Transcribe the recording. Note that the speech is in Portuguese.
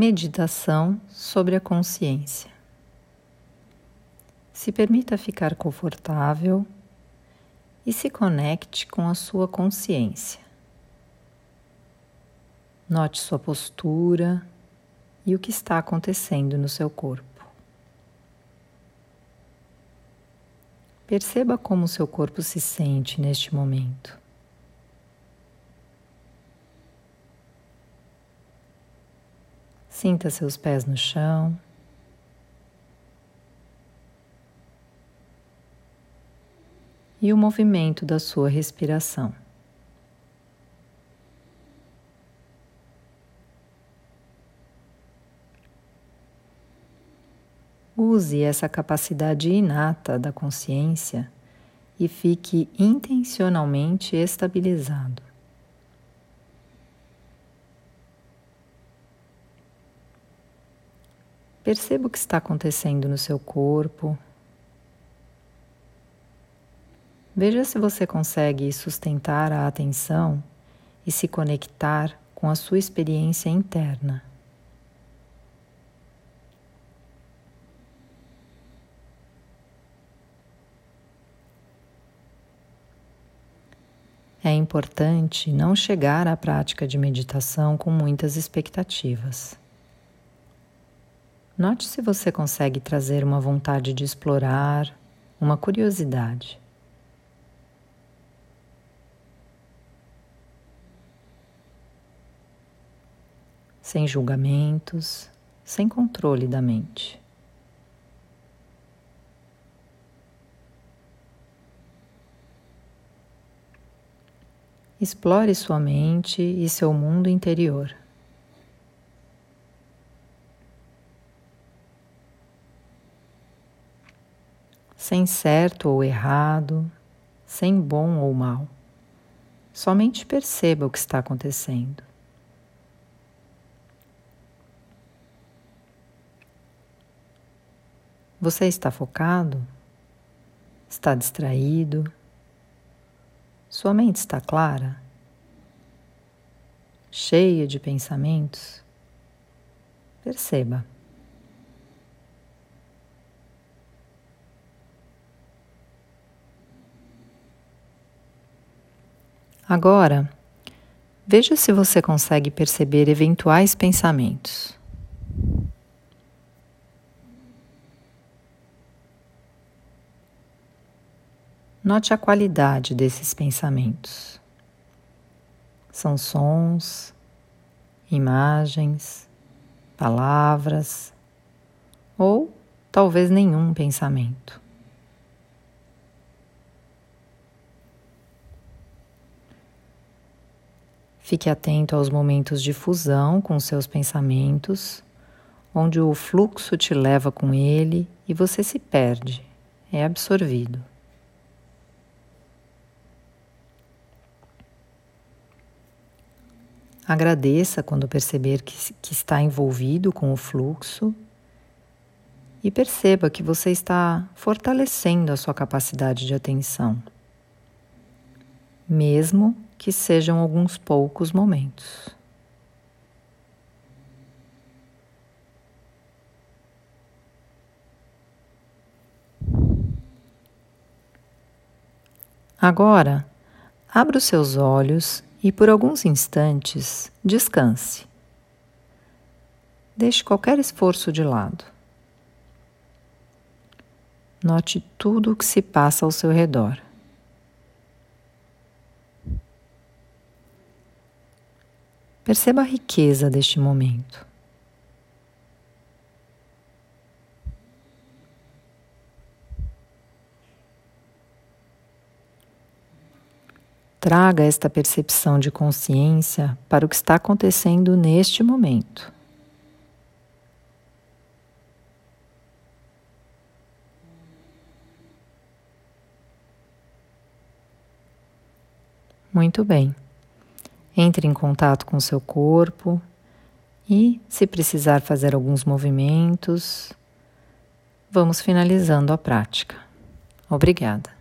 Meditação sobre a consciência. Se permita ficar confortável e se conecte com a sua consciência. Note sua postura e o que está acontecendo no seu corpo. Perceba como seu corpo se sente neste momento. Sinta seus pés no chão. E o movimento da sua respiração. Use essa capacidade inata da consciência e fique intencionalmente estabilizado. Perceba o que está acontecendo no seu corpo. Veja se você consegue sustentar a atenção e se conectar com a sua experiência interna. É importante não chegar à prática de meditação com muitas expectativas. Note se você consegue trazer uma vontade de explorar, uma curiosidade. Sem julgamentos, sem controle da mente. Explore sua mente e seu mundo interior. Sem certo ou errado, sem bom ou mal. Somente perceba o que está acontecendo. Você está focado? Está distraído? Sua mente está clara? Cheia de pensamentos? Perceba. Agora, veja se você consegue perceber eventuais pensamentos. Note a qualidade desses pensamentos. São sons, imagens, palavras ou talvez nenhum pensamento. Fique atento aos momentos de fusão com seus pensamentos, onde o fluxo te leva com ele e você se perde, é absorvido. Agradeça quando perceber que, que, está envolvido com o fluxo e perceba que você está fortalecendo a sua capacidade de atenção, mesmo que sejam alguns poucos momentos. Agora, abra os seus olhos e por alguns instantes descanse. Deixe qualquer esforço de lado. Note tudo o que se passa ao seu redor. Perceba a riqueza deste momento. Traga esta percepção de consciência para o que está acontecendo neste momento. Muito bem. Entre em contato com o seu corpo e, se precisar fazer alguns movimentos, vamos finalizando a prática. Obrigada.